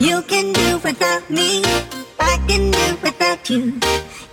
You can do without me. I can do without you.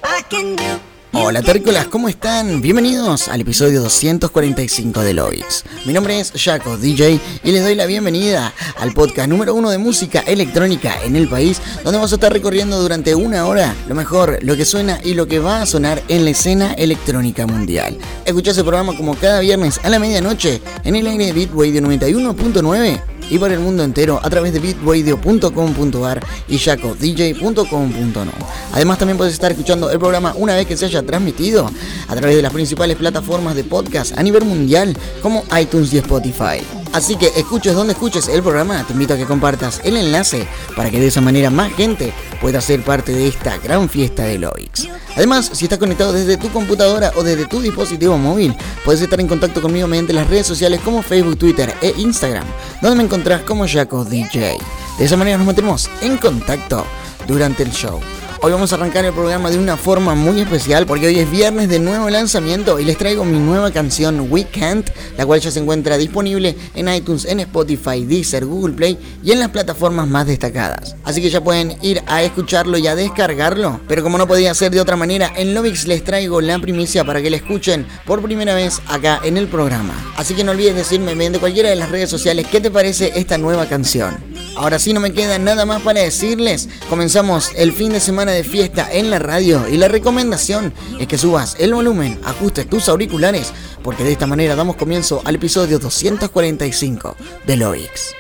I can do. Hola terrícolas, ¿cómo están? Bienvenidos al episodio 245 de Lois. Mi nombre es Jaco DJ y les doy la bienvenida al podcast número uno de música electrónica en el país, donde vamos a estar recorriendo durante una hora lo mejor, lo que suena y lo que va a sonar en la escena electrónica mundial. Escucha ese programa como cada viernes a la medianoche en el aire de Beat Radio 91.9 y por el mundo entero a través de bitradio.com.ar y jacodj.com.no. Además también puedes estar escuchando el programa una vez que se haya transmitido a través de las principales plataformas de podcast a nivel mundial como iTunes y Spotify. Así que escuches donde escuches el programa, te invito a que compartas el enlace para que de esa manera más gente pueda ser parte de esta gran fiesta de Loix. Además, si estás conectado desde tu computadora o desde tu dispositivo móvil, puedes estar en contacto conmigo mediante las redes sociales como Facebook, Twitter e Instagram, donde me encontrás como Jaco DJ. De esa manera nos mantendremos en contacto durante el show. Hoy vamos a arrancar el programa de una forma muy especial porque hoy es viernes de nuevo lanzamiento y les traigo mi nueva canción Weekend, la cual ya se encuentra disponible en iTunes, en Spotify, Deezer, Google Play y en las plataformas más destacadas. Así que ya pueden ir a escucharlo y a descargarlo. Pero como no podía ser de otra manera, en Lovix les traigo la primicia para que la escuchen por primera vez acá en el programa. Así que no olvides decirme mediante cualquiera de las redes sociales qué te parece esta nueva canción. Ahora sí no me queda nada más para decirles. Comenzamos el fin de semana de fiesta en la radio y la recomendación es que subas el volumen, ajustes tus auriculares, porque de esta manera damos comienzo al episodio 245 de Loix.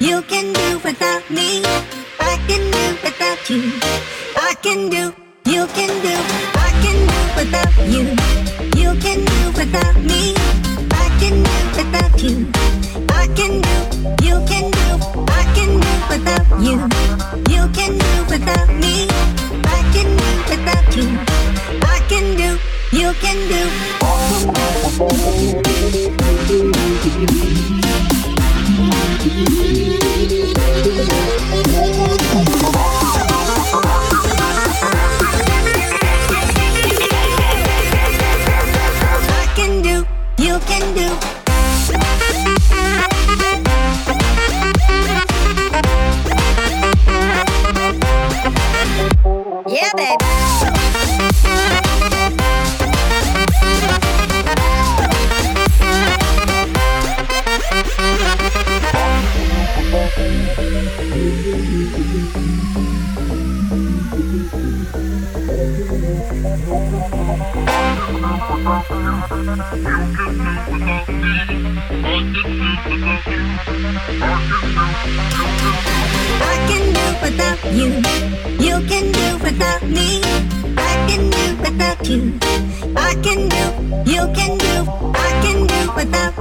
You can do without me. I can do without you. I can do. You can do. I can do without you. You can do without me. I can do without you. I can do. You can do. I can do without you. You can do without me. I can do without you. I can do. You can do. Can do.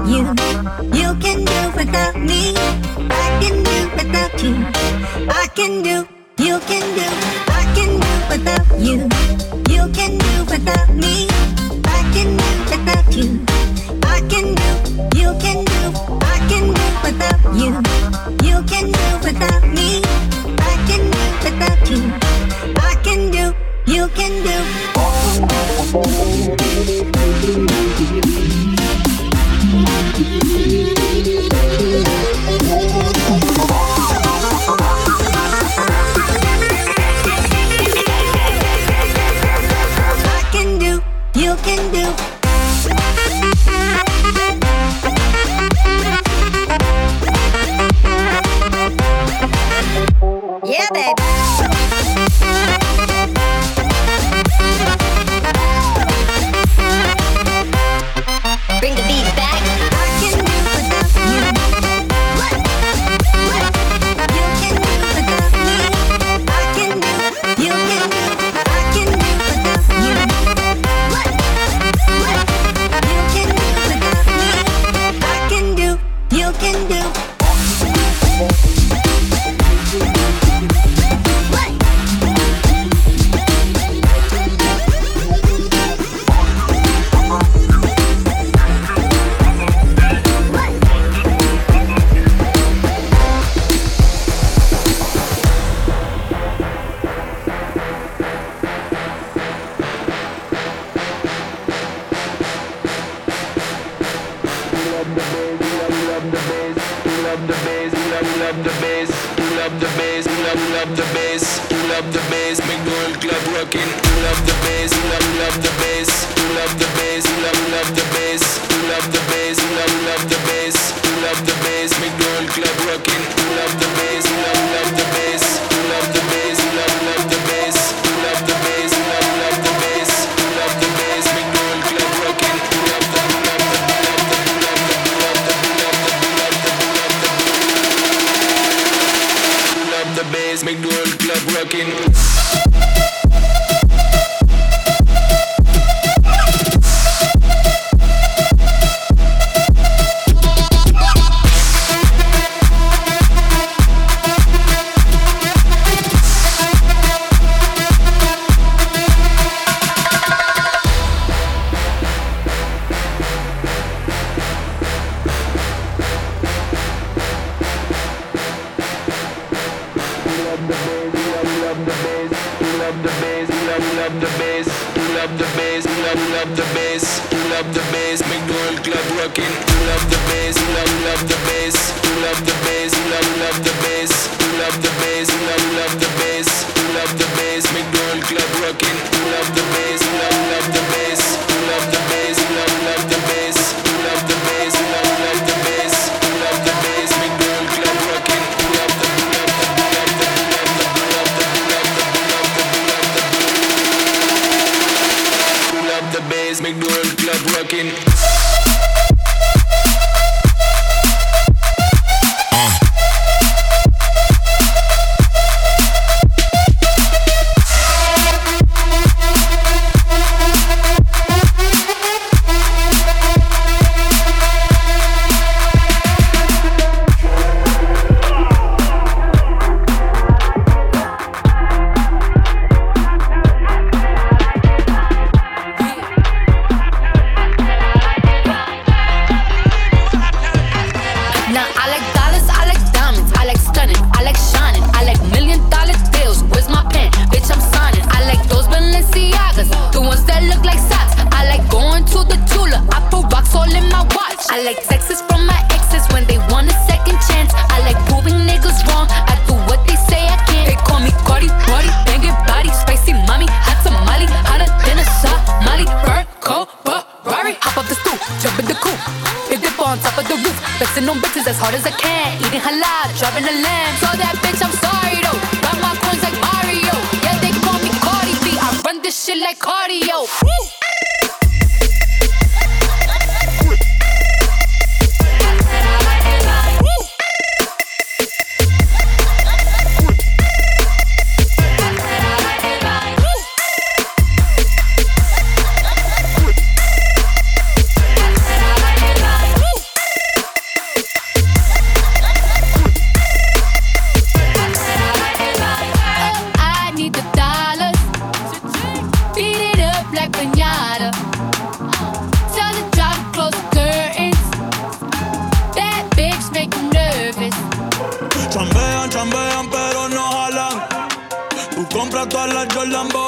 You. You can do without me. I can do without you. I can do. You can do. I can do without you. bala yo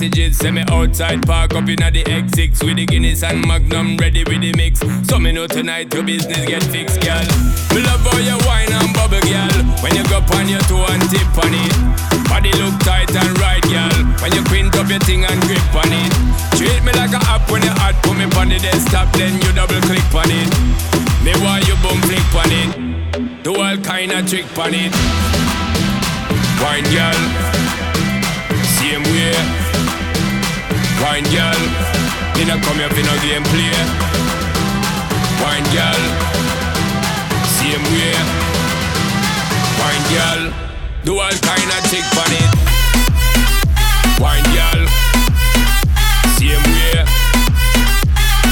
the send me outside, park up inna the X6 with the Guinness and Magnum ready with the mix. So me know tonight your business get fixed, girl. Me love how you wine and bubble, girl. When you go on your toe and tip on it, body look tight and right, girl. When you quint up your thing and grip on it, treat me like a app when you hot, put me on the desktop, then you double click on it. Me want you boom flick on it, do all kind of trick on it. Wine, girl, same way. Wine, girl, me not come here for no game play. Wine, girl, same way. Wine, girl, do all kind of trick on it. Wine, girl, same way.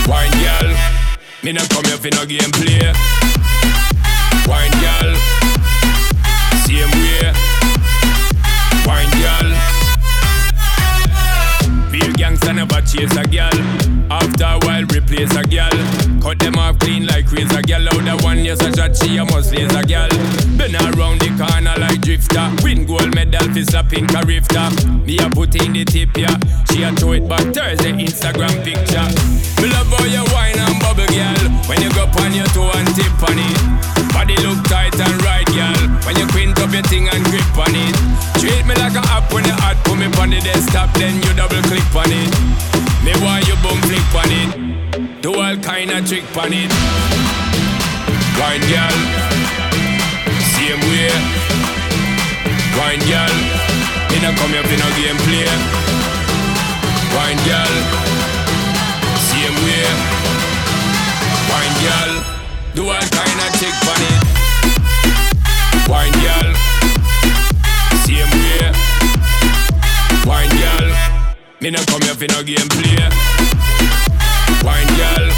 Wine, girl, me not come here for no game play. Wine, girl, never chase a girl. After a while, replace a girl. Cut them off clean like razor girl. Out the one yes a shot, she a must laser girl. Been around the corner like drifter. Win gold medal for slapping carifta. Me a put in the tip yeah. She a throw it back Thursday Instagram picture. Me love how you wine and bubble girl. When you go on your toe and tip on it. Body look tight and right girl. When you quint up your thing and grip on it. Treat me like a app when you hot. The desktop then you double click on it. Me want you boom flick on it. Do all kind of trick on it. Wine girl, same way. Wine girl, me no come here for no game play. Wine girl, same way. Wine girl, do all kind of trick on it. Wine girl, me no come here for no game play. Wine girl,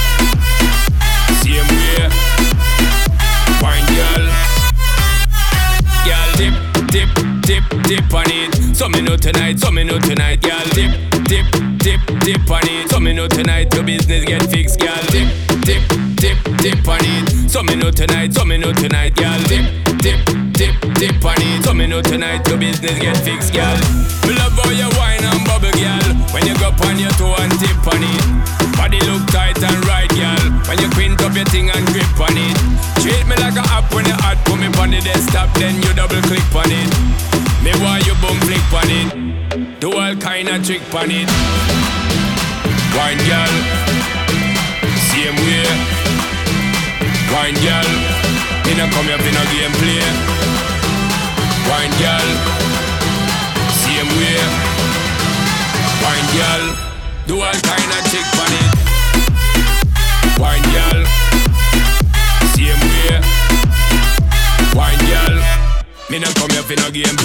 same way. Wine girl, girl dip, dip, dip, dip on it. So me know tonight, so me know tonight, girl dip, dip, dip, dip on it. So me know tonight your business get fixed, girl dip, dip, dip, dip on it. So me know tonight, so me know tonight, girl dip, dip, dip on it. So me know tonight your business get fixed, girl. Me love how you wine and bubble, girl. When you go on your toe and tip on it. Body look tight and right, girl. When you quint up your thing and grip on it. Treat me like a app when you hot, put me on the desktop, then you double click on it. Me want you boom flick on it. Do all kind of trick on it. Wine girl, same way. Wine girl, me no come here for no game play. Wine girl, same way. Wine girl, do all kind of trick on it. Wine girl, same way. Wine girl, me no come here for no game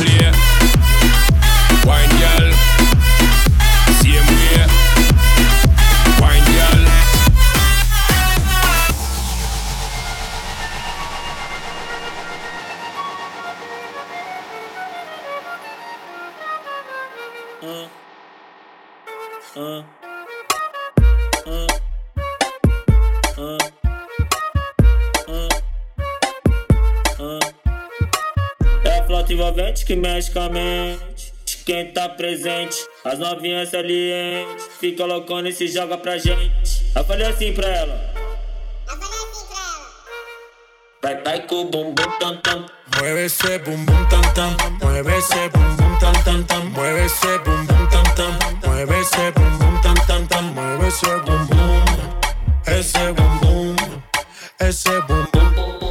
Quimicamente, quem tá presente, as novinhas salientes, fica loucona e se joga pra gente. Eu falei assim pra ela. Eu falei assim pra ela. Vai, vai com o bumbum tam tam. Mueve esse bumbum tam tam. Mueve esse bumbum tam tam tam. Mueve esse bumbum tam tam. Mueve esse bumbum tam tam tam. Mueve esse bumbum. Esse bumbum. Esse bumbum.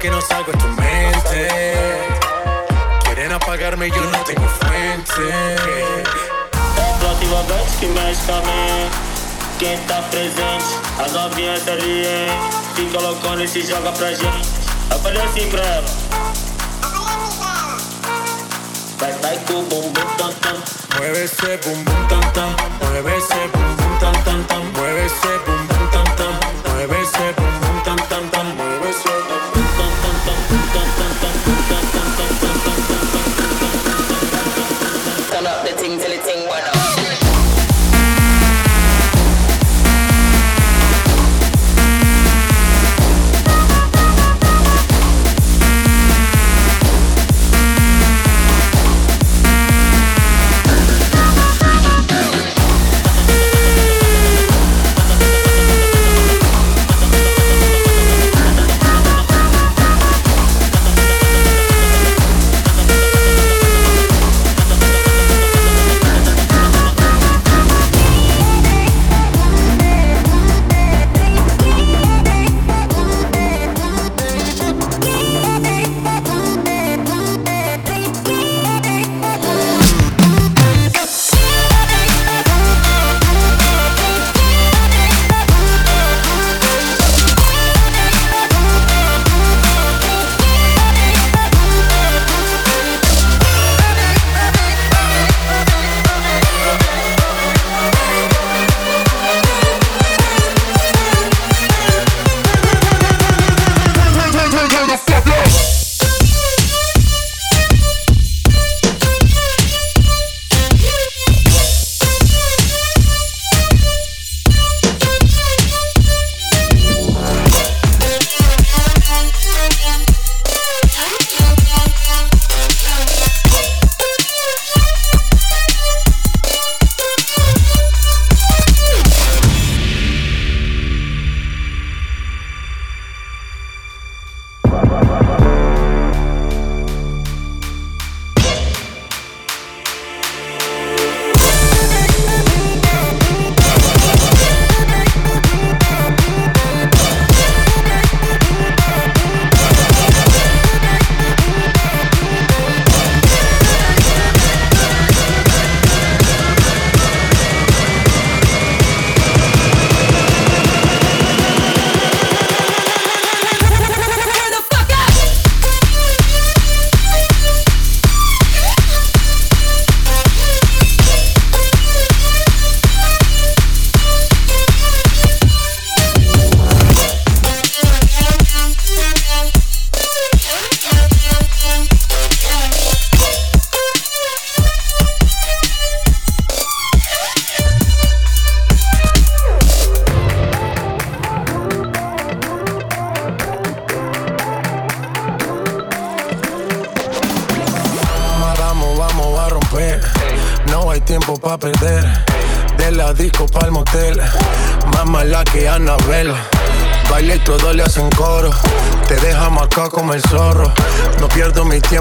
que no salgo de tu mente. Quieren apagarme, yo no tengo fuente. A envolvente que mexe com a mente. Quem tá presente, as novinhas salientes. Fica loucona e se joga pra gente. Eu falei assim pra ela. Vai, vai com o bumbum tam tam. Mueve ese bum bum tam tam, mueve ese bum bum tam tam tam, mueve ese bum bum tam tam, mueve ese bum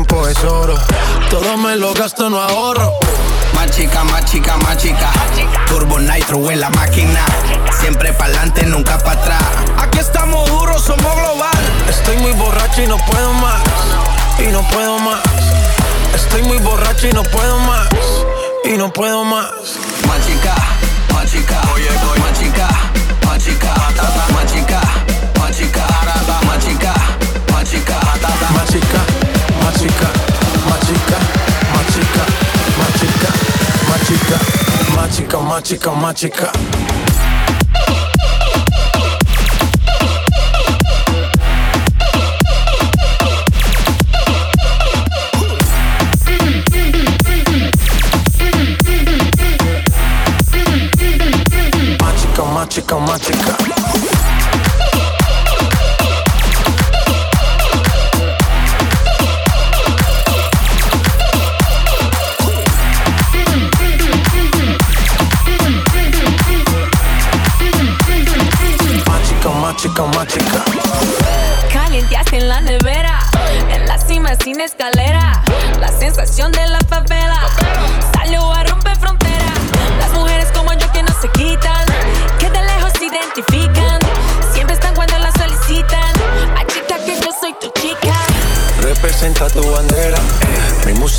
tiempo es oro. Todo me lo gasto, no ahorro. Más chica, más chica, más chica. Turbo Nitro en la máquina. Siempre pa'lante, nunca pa' atrás. Aquí estamos duros, somos global. Estoy muy borracho y no puedo más. Y no puedo más. Estoy muy borracho y no puedo más. Y no puedo más. Más chica, más chica. Oye, oye. Más chica, más chica. Más chica, más chica. Más chica, más chica. Más chica. machica, machica, machica, machica, machica, machica, machica, machica. machica. chica.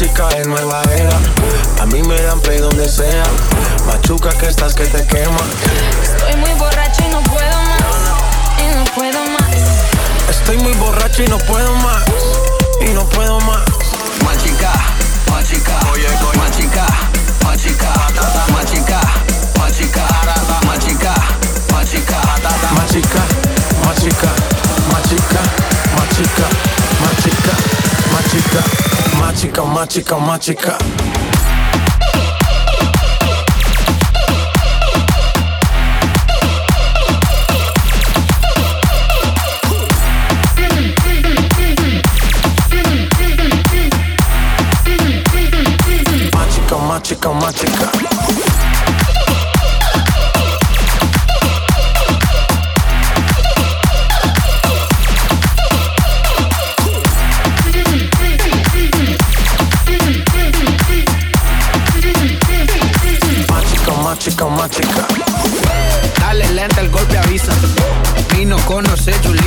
música es nueva era. A mí me dan play donde sea. Machuca que estás que te quema. Estoy muy borracho y no puedo más. Y no puedo más. Estoy muy borracho y no puedo más. Y no puedo más. Machica, machica, oye, oye. machica, machica, machica, machica, machica, machica, machica. magica, magica. Magica, magica. con los hechos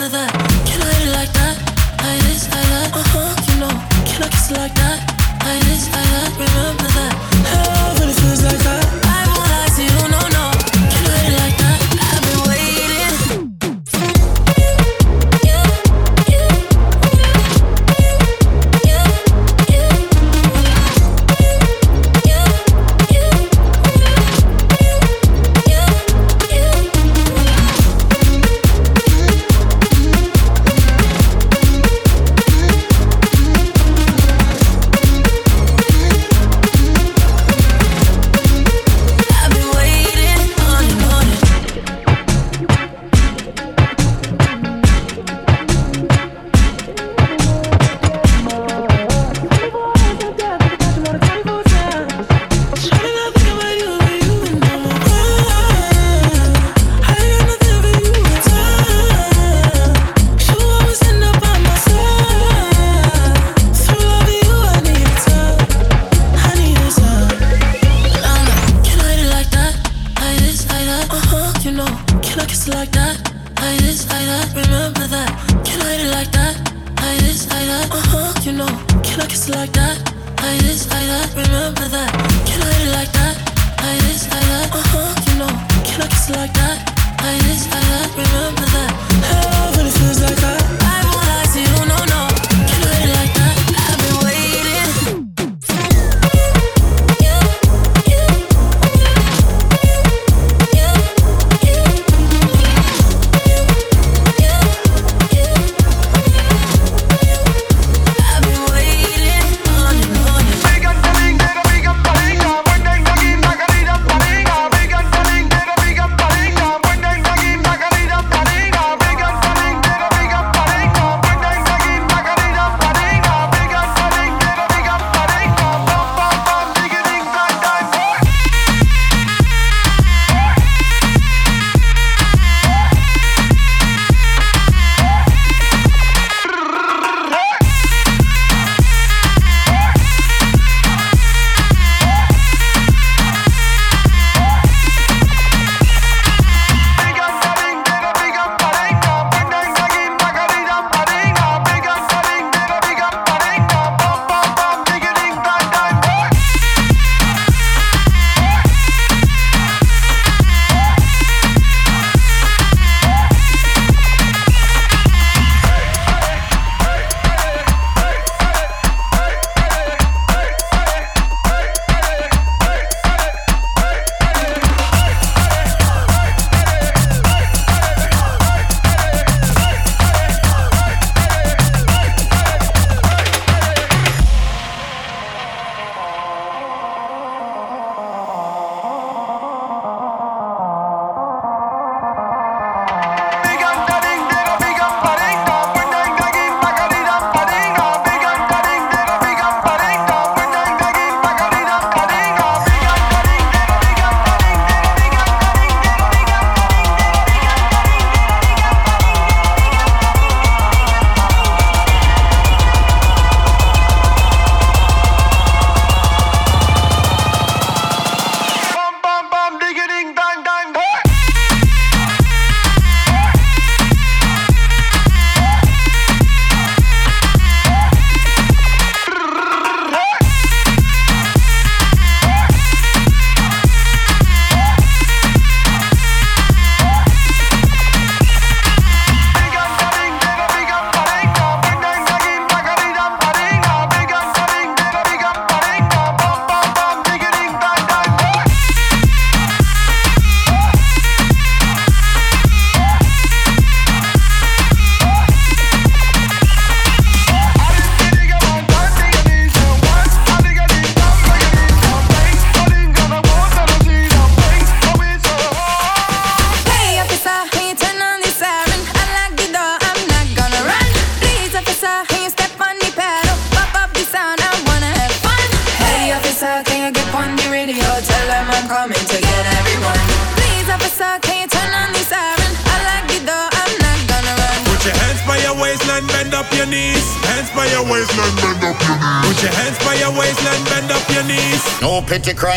Can I hit it like that? Like this, like that. Uh huh. You know, can I kiss it like that?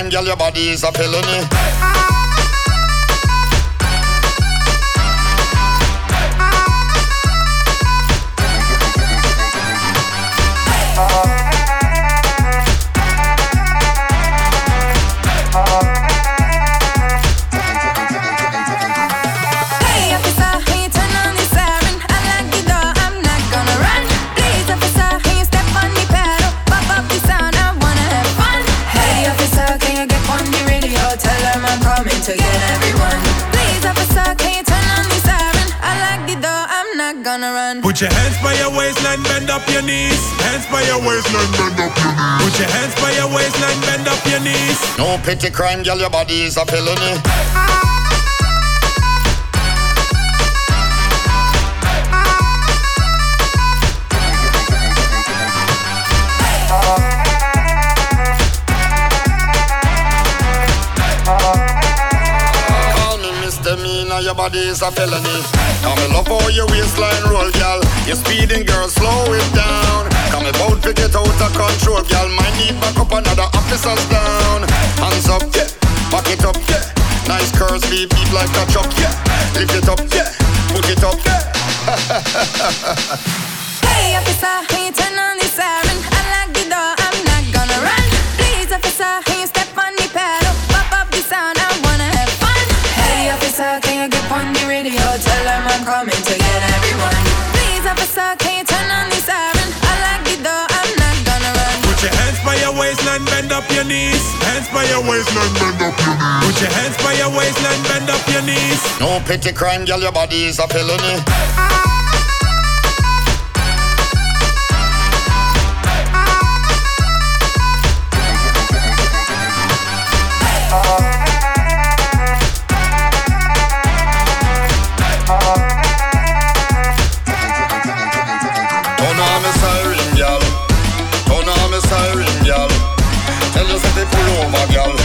crime, girl, your body is a felony. crime, girl, your body is a felony. your body is a felony. Come me love how your waistline roll, girl. You're speeding, girl, slow it down. Come about to get out of control, girl. Might need back up another officers down. Hands up, yeah. Back it up, yeah. Nice curves, leave deep like a truck. yeah. Lift it up, yeah. Put it up, yeah. hey, officer, can you turn on this? by your waistline, bend up your knees. Put your hands by your waistline, bend up your knees. No pity crime, girl, your body is a felony. girl.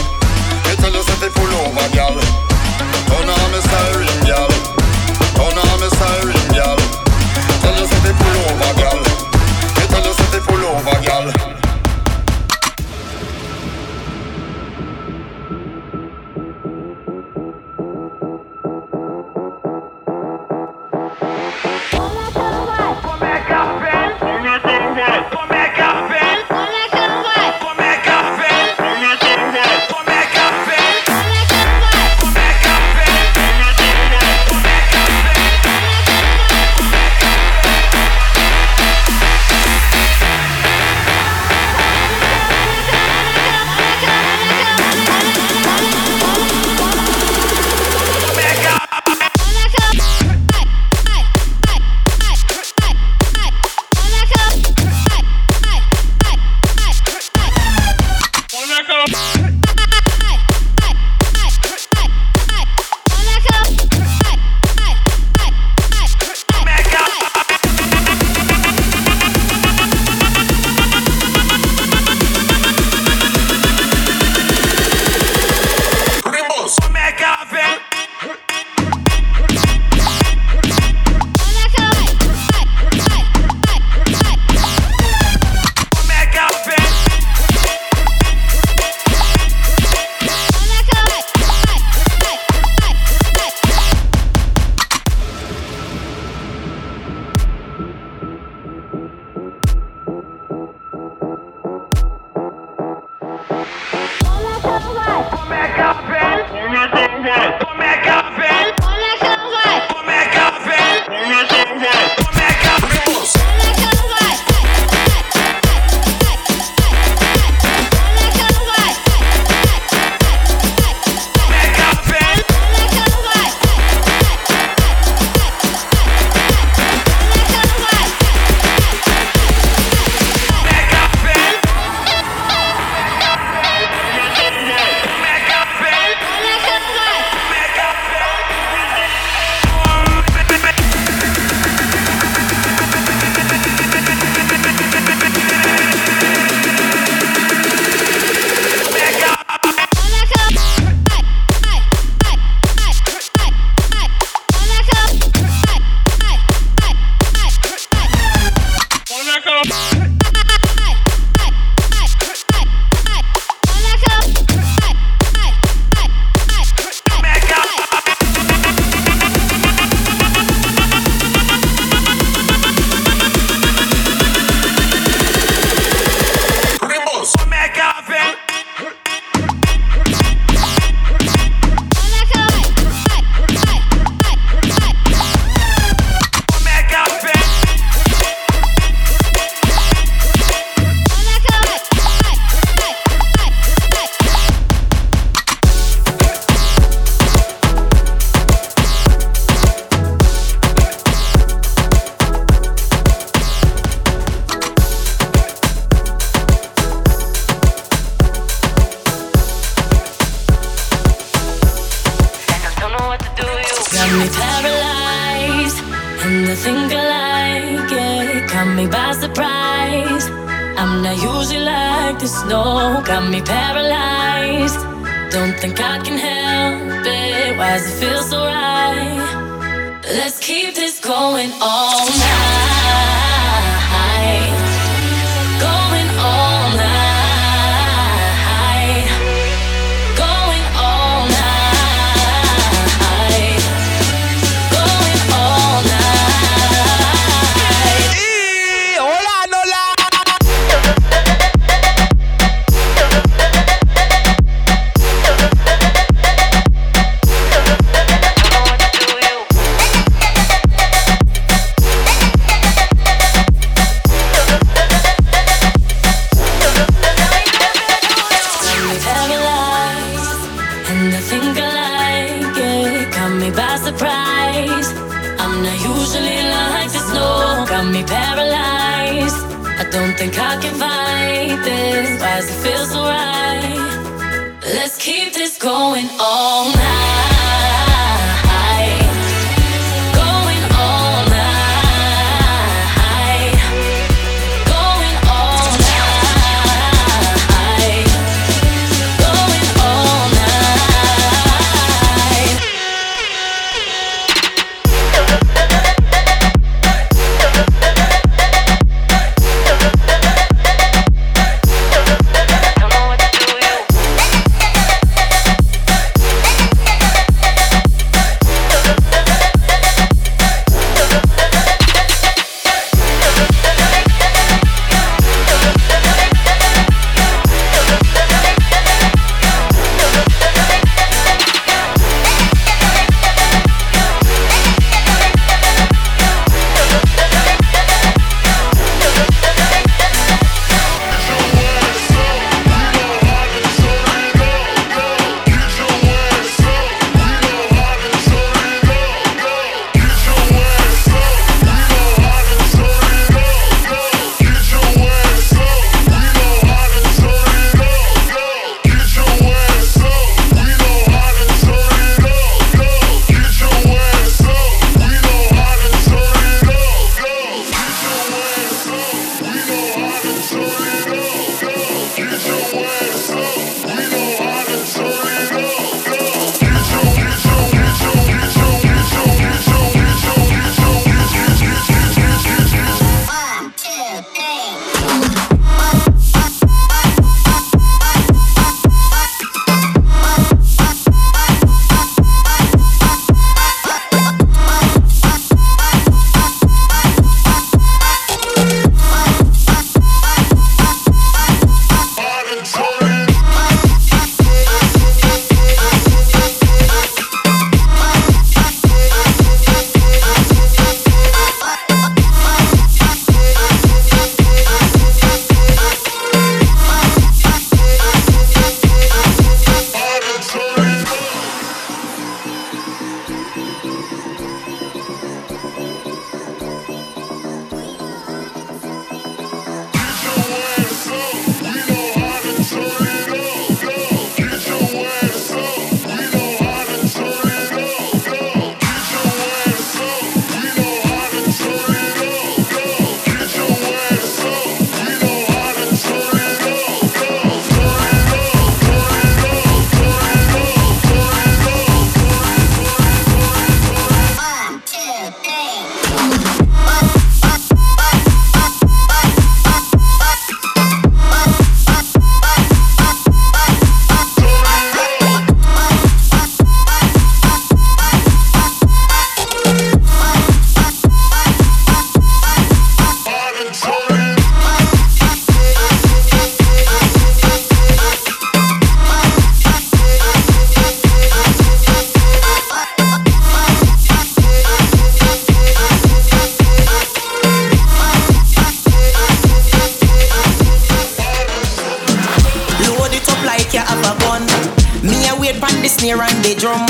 The snare and the drum.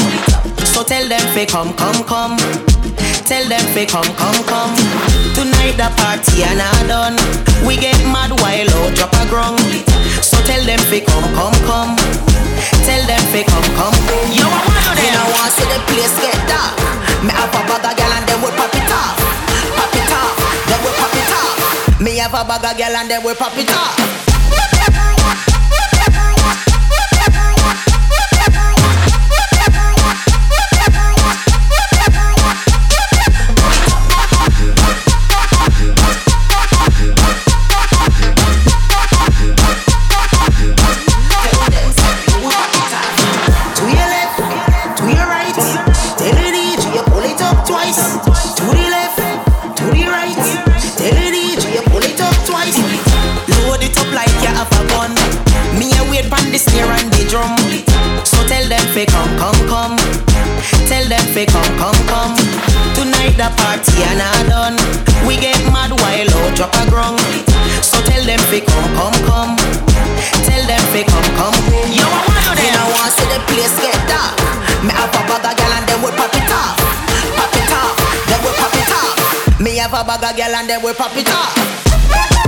So tell them fi come, come, come. Tell them fi come, come, come. Tonight the party and I done. We get mad while out drop a grung. So tell them fi come, come, come. Tell them fi come, come. Yo, I wanna them. You know want see the place get dark. Me have a bag of gal and them will pop it off, pop it off. Them will pop it off. Me have a bag of gal and them will pop it off. A the snare and the drum. So tell them fi come, come, come. Tell them fi come, come, come. Tonight the party and I done. We get mad while out drop a grung. So tell them fi come, come, come. Tell them fi come, come. Yo, I wanna them. You know want see the place get dark. Me have a bag of gal and them will pop it off, pop it off. Them will pop it off. Me have a bag of girl and then we pop it off.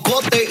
Cocote.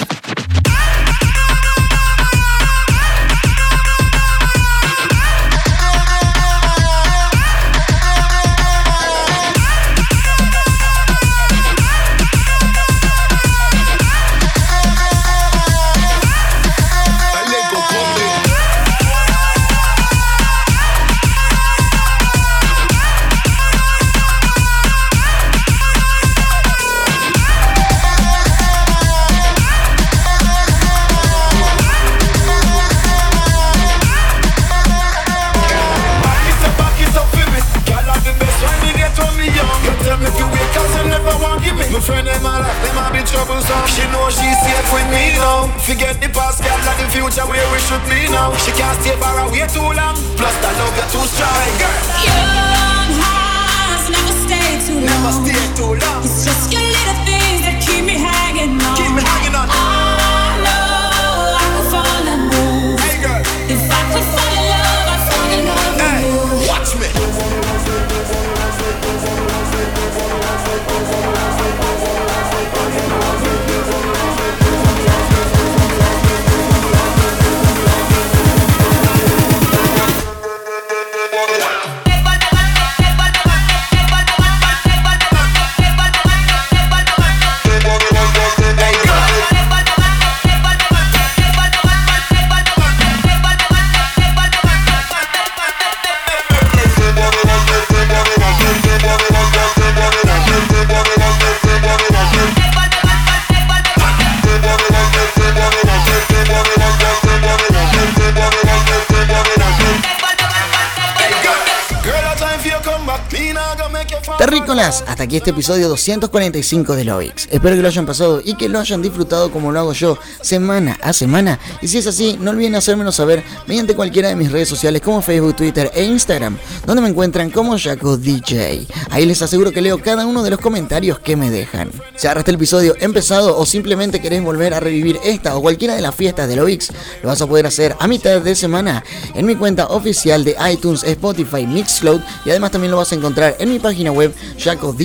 Aquí este episodio 245 de Lovix. Espero que lo hayan pasado y que lo hayan disfrutado como lo hago yo semana a semana. Y si es así, no olviden hacérmelo saber mediante cualquiera de mis redes sociales como Facebook, Twitter e Instagram, donde me encuentran como Jaco DJ. Ahí les aseguro que leo cada uno de los comentarios que me dejan. Si ahora este episodio empezado o simplemente querés volver a revivir esta o cualquiera de las fiestas de Lovix, lo vas a poder hacer a mitad de semana en mi cuenta oficial de iTunes, Spotify, Mixcloud y además también lo vas a encontrar en mi página web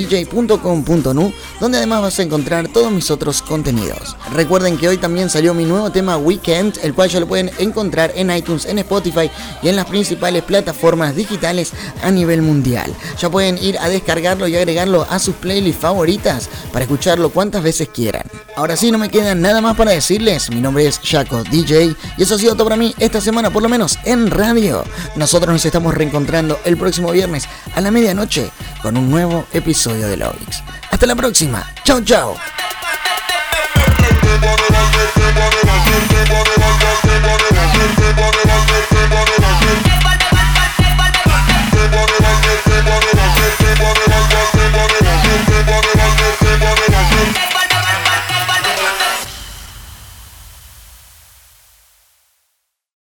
jacodj.com.nu donde además vas a encontrar todos mis otros contenidos. Recuerden que hoy también salió mi nuevo tema Weekend, el cual ya lo pueden encontrar en iTunes, en Spotify y en las principales plataformas digitales a nivel mundial. Ya pueden ir a descargarlo y agregarlo a sus playlists favoritas para escucharlo cuantas veces quieran. Ahora sí, no me queda nada más para decirles. Mi nombre es Jaco DJ y eso ha sido todo para mí esta semana, por lo menos en radio. Nosotros nos estamos reencontrando el próximo viernes a la medianoche con un nuevo episodio de Lovix. Hasta la próxima. Chao, chao.